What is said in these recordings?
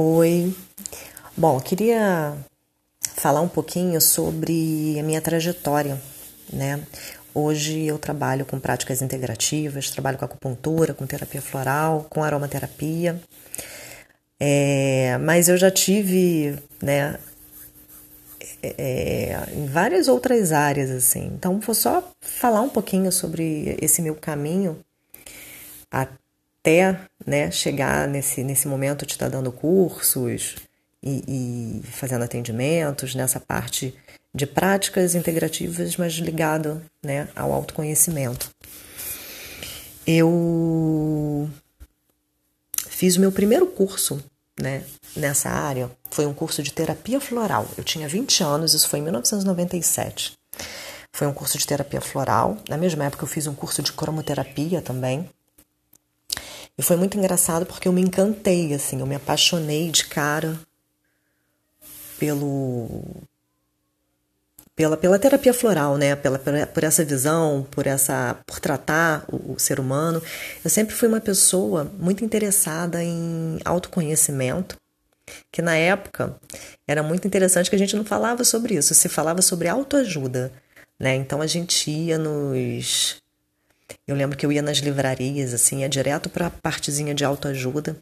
Oi. Bom, queria falar um pouquinho sobre a minha trajetória, né? Hoje eu trabalho com práticas integrativas, trabalho com acupuntura, com terapia floral, com aromaterapia. É, mas eu já tive, né, é, em várias outras áreas, assim. Então, vou só falar um pouquinho sobre esse meu caminho até né, chegar nesse, nesse momento de estar dando cursos e, e fazendo atendimentos nessa parte de práticas integrativas, mas ligado né, ao autoconhecimento. Eu fiz o meu primeiro curso né, nessa área, foi um curso de terapia floral. Eu tinha 20 anos, isso foi em 1997. Foi um curso de terapia floral. Na mesma época eu fiz um curso de cromoterapia também. E foi muito engraçado porque eu me encantei, assim, eu me apaixonei de cara pelo pela, pela terapia floral, né? Pela, por essa visão, por essa por tratar o, o, ser humano. Eu sempre fui uma pessoa muito interessada em autoconhecimento, que na época era muito interessante que a gente não falava sobre isso, se falava sobre autoajuda, né? Então a gente ia nos eu lembro que eu ia nas livrarias, assim, ia direto para a partezinha de autoajuda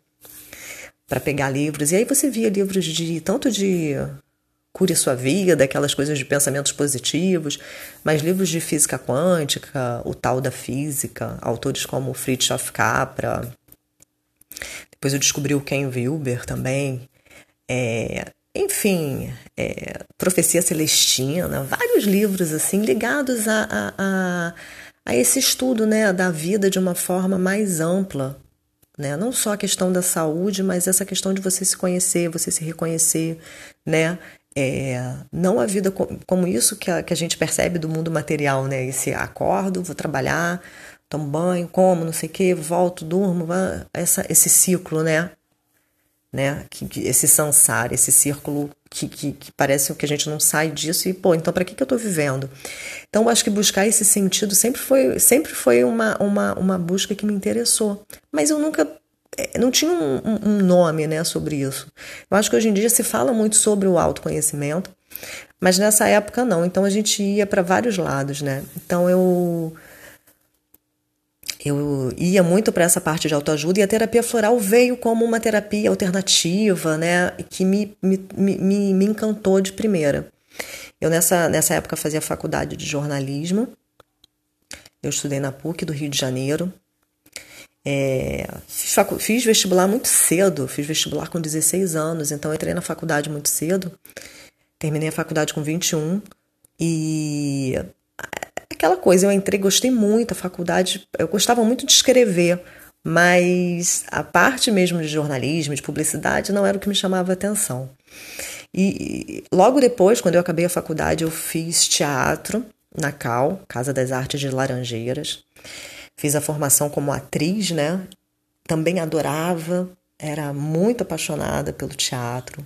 para pegar livros. E aí você via livros de tanto de cure sua vida, aquelas coisas de pensamentos positivos, mas livros de física quântica, o tal da física, autores como Fritjof Capra. Depois eu descobri o Ken Wilber também. É, enfim, é, Profecia Celestina, vários livros assim ligados a, a, a a esse estudo né, da vida de uma forma mais ampla. Né? Não só a questão da saúde, mas essa questão de você se conhecer, você se reconhecer, né? É, não a vida como isso que a, que a gente percebe do mundo material, né? Esse acordo, vou trabalhar, tomo banho, como, não sei o que, volto, durmo, essa, esse ciclo, né? né? Que, esse sansar, esse círculo que, que, que, parece que a gente não sai disso e, pô, então para que, que eu estou vivendo? Então, eu acho que buscar esse sentido sempre foi, sempre foi uma, uma, uma busca que me interessou. Mas eu nunca. Eh, não tinha um, um nome né, sobre isso. Eu acho que hoje em dia se fala muito sobre o autoconhecimento, mas nessa época não. Então a gente ia para vários lados, né? Então eu eu ia muito para essa parte de autoajuda e a terapia floral veio como uma terapia alternativa, né, que me, me, me, me encantou de primeira. Eu nessa, nessa época fazia faculdade de jornalismo, eu estudei na PUC do Rio de Janeiro, é, fiz, fiz, vestibular muito cedo, fiz vestibular com 16 anos, então entrei na faculdade muito cedo, terminei a faculdade com 21 e aquela coisa, eu entrei, gostei muito da faculdade, eu gostava muito de escrever, mas a parte mesmo de jornalismo, de publicidade, não era o que me chamava atenção. E logo depois, quando eu acabei a faculdade, eu fiz teatro na CAL, Casa das Artes de Laranjeiras. Fiz a formação como atriz, né? Também adorava, era muito apaixonada pelo teatro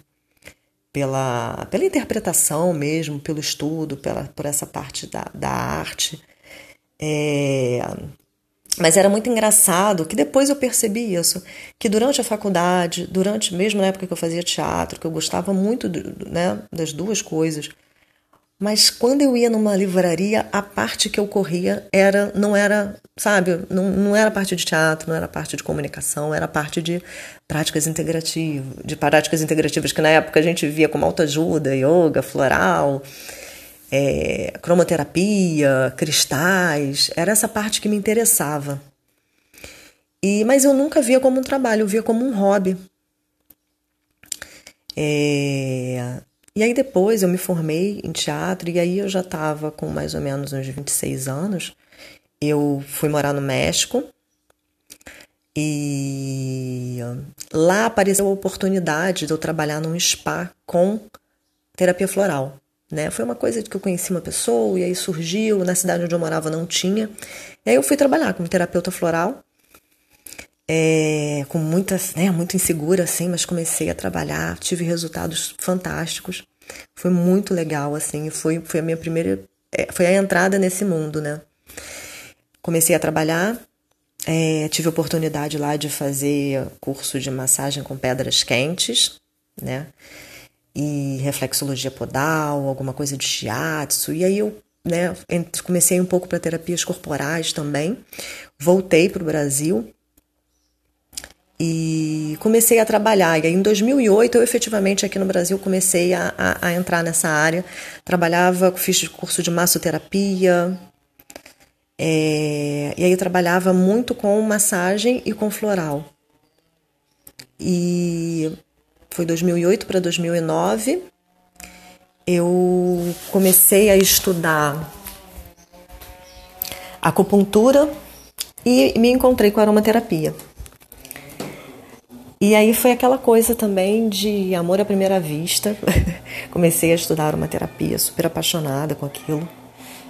pela, pela interpretação mesmo, pelo estudo, pela, por essa parte da, da arte. É, mas era muito engraçado que depois eu percebi isso, que durante a faculdade, durante mesmo na época que eu fazia teatro, que eu gostava muito né, das duas coisas, mas quando eu ia numa livraria, a parte que eu corria era não era, sabe, não, não era parte de teatro, não era parte de comunicação, era parte de práticas integrativas, de práticas integrativas que na época a gente via como autoajuda, yoga, floral, é, cromoterapia, cristais, era essa parte que me interessava. E, mas eu nunca via como um trabalho, eu via como um hobby. É, e aí depois eu me formei em teatro e aí eu já estava com mais ou menos uns 26 anos. Eu fui morar no México e lá apareceu a oportunidade de eu trabalhar num spa com terapia floral. Né? Foi uma coisa que eu conheci uma pessoa e aí surgiu, na cidade onde eu morava não tinha. E aí eu fui trabalhar como terapeuta floral é, com muitas, né, muito insegura assim, mas comecei a trabalhar, tive resultados fantásticos. Foi muito legal assim, foi foi a minha primeira é, foi a entrada nesse mundo, né? Comecei a trabalhar É, tive a oportunidade lá de fazer curso de massagem com pedras quentes, né? E reflexologia podal, alguma coisa de shiatsu. E aí eu né, comecei um pouco para terapias corporais também. Voltei para o Brasil e comecei a trabalhar. E aí, em 2008, eu efetivamente aqui no Brasil comecei a, a, a entrar nessa área. Trabalhava, fiz curso de massoterapia, é, e aí eu trabalhava muito com massagem e com floral. E foi 2008 para 2009. Eu comecei a estudar acupuntura e me encontrei com aromaterapia. E aí foi aquela coisa também de amor à primeira vista. Comecei a estudar aromaterapia, super apaixonada com aquilo.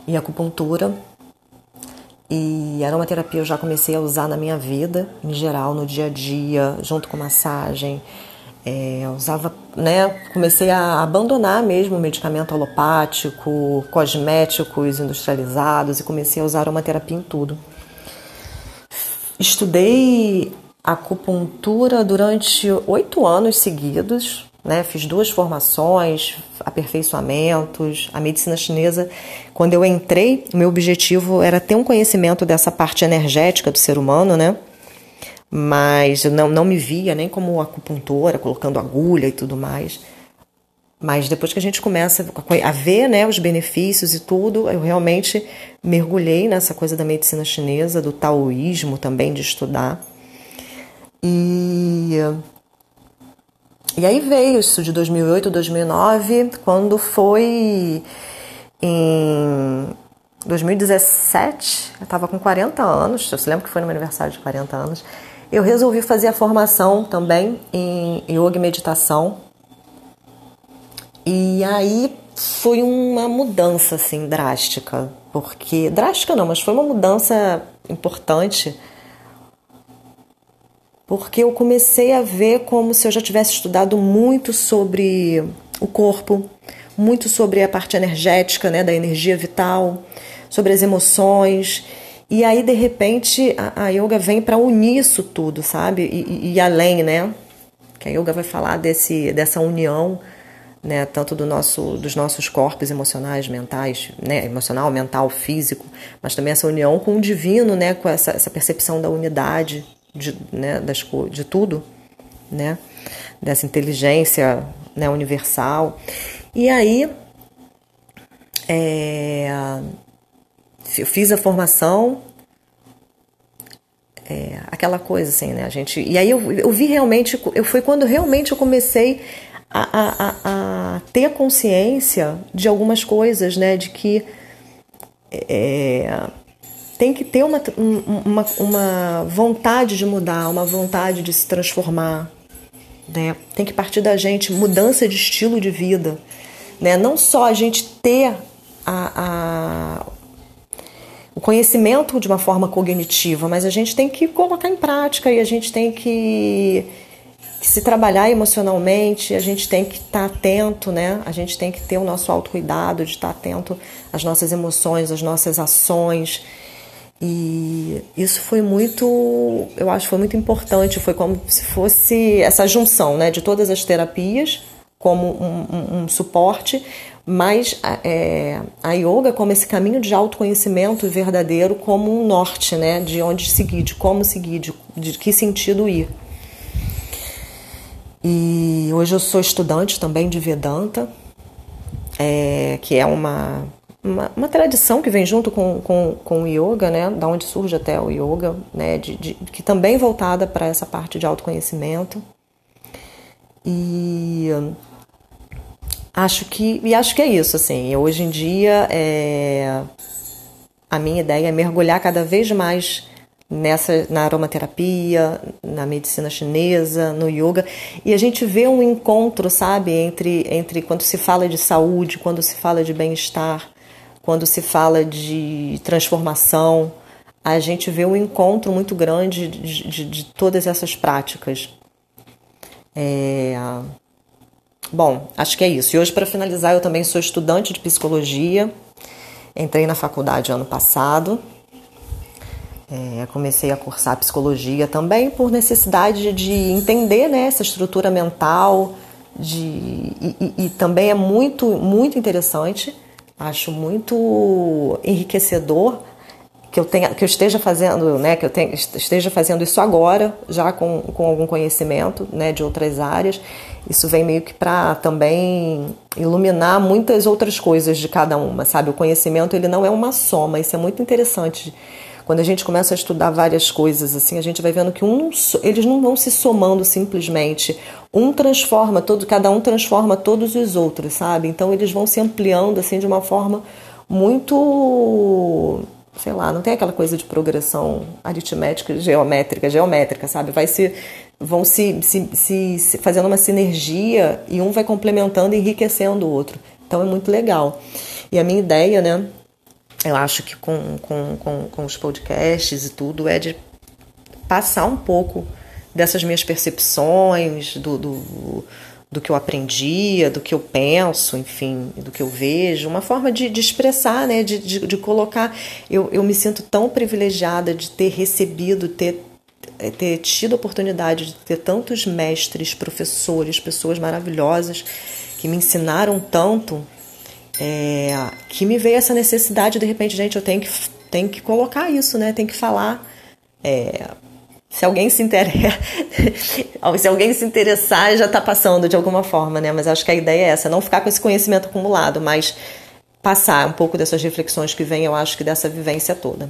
E acupuntura. E aromaterapia eu já comecei a usar na minha vida, em geral, no dia a dia, junto com massagem. É, usava, né, comecei a abandonar mesmo o medicamento alopático, cosméticos industrializados e comecei a usar aromaterapia em tudo. Estudei acupuntura durante oito anos seguidos, né? Fiz duas formações, aperfeiçoamentos. A medicina chinesa, quando eu entrei, meu objetivo era ter um conhecimento dessa parte energética do ser humano, né? Mas eu não, não me via nem como acupuntora, colocando agulha e tudo mais. Mas depois que a gente começa a ver né, os benefícios e tudo, eu realmente mergulhei nessa coisa da medicina chinesa, do taoísmo também, de estudar. E, e aí veio isso de 2008, 2009, quando foi em 2017, eu estava com 40 anos, eu se lembro que foi no meu aniversário de 40 anos, eu resolvi fazer a formação também em yoga e meditação. E aí foi uma mudança assim drástica, porque drástica não, mas foi uma mudança importante porque eu comecei a ver como se eu já tivesse estudado muito sobre o corpo, muito sobre a parte energética, né, da energia vital, sobre as emoções. E aí, de repente, a, a yoga vem para unir isso tudo, sabe? E, e, e, além, né? Que a yoga vai falar desse, dessa união, né? Tanto do nosso, dos nossos corpos emocionais, mentais, né? Emocional, mental, físico, mas também essa união com o divino, né? Com essa, essa percepção da unidade, de, né, das, de tudo, né, dessa inteligência né, universal. E aí é, eu fiz a formação, é, aquela coisa assim, né, a gente. E aí eu, eu vi realmente, eu foi quando realmente eu comecei a, a, a, ter consciência de algumas coisas, né, de que é, tem que ter uma, uma, uma vontade de mudar, uma vontade de se transformar. Né? Tem que partir da gente mudança de estilo de vida. Né? Não só a gente ter a, a, o conhecimento de uma forma cognitiva, mas a gente tem que colocar em prática e a gente tem que, que se trabalhar emocionalmente, a gente tem que estar tá atento, né? A gente tem que ter o nosso autocuidado, de estar tá atento às nossas emoções, às nossas ações e isso foi muito, eu acho, foi muito importante. Foi como se fosse essa junção, né, de todas as terapias como um, um, um suporte, mas é, a yoga como esse caminho de autoconhecimento verdadeiro, como um norte, né, de onde seguir, de como seguir, de, de que sentido ir. E hoje eu sou estudante também de Vedanta, é, que é uma uma, uma, tradição que vem junto com, com, com o yoga, né, da onde surge até o yoga, né, de, de que também voltada para essa parte de autoconhecimento. E acho que e acho que é isso, assim. Hoje em dia é, a minha ideia é mergulhar cada vez mais nessa na aromaterapia, na medicina chinesa, no yoga, e a gente vê um encontro, sabe, entre entre quando se fala de saúde, quando se fala de bem-estar, quando se fala de transformação, a gente vê um encontro muito grande de, de, de todas essas práticas. É... Bom, acho que é isso. E hoje, para finalizar, eu também sou estudante de psicologia. Entrei na faculdade ano passado. É, comecei a cursar psicologia também por necessidade de entender né, essa estrutura mental, de, e, e, e também é muito, muito interessante, acho muito enriquecedor que eu tenha, que eu esteja fazendo, né, que eu tenha, esteja fazendo isso agora, já com, com algum conhecimento, né, de outras áreas. Isso vem meio que para também iluminar muitas outras coisas de cada uma, sabe? O conhecimento ele não é uma soma, isso é muito interessante. Quando a gente começa a estudar várias coisas assim, a gente vai vendo que um, eles não vão se somando simplesmente. Um transforma todo, cada um transforma todos os outros, sabe? Então eles vão se ampliando assim de uma forma muito sei lá, não tem aquela coisa de progressão aritmética, geométrica, geométrica, sabe? Vai se vão se, se, se, se, fazendo uma sinergia e um vai complementando e enriquecendo o outro. Então é muito legal. E a minha ideia, né? Eu acho que com, com, com, com os podcasts e tudo é de passar um pouco dessas minhas percepções, do, do do que eu aprendia, do que eu penso, enfim, do que eu vejo, uma forma de, de expressar, né, de, de, de, colocar. Eu, eu me sinto tão privilegiada de ter recebido, ter, ter tido a oportunidade de ter tantos mestres, professores, pessoas maravilhosas que me ensinaram tanto, é, que me veio essa necessidade, de repente, gente, eu tenho que, tenho que colocar isso, né, tenho que falar. É, se alguém se interessa, se alguém se interessar, já está passando de alguma forma, né? Mas acho que a ideia é essa, não ficar com esse conhecimento acumulado, mas passar um pouco dessas reflexões que vêm, eu acho que dessa vivência toda.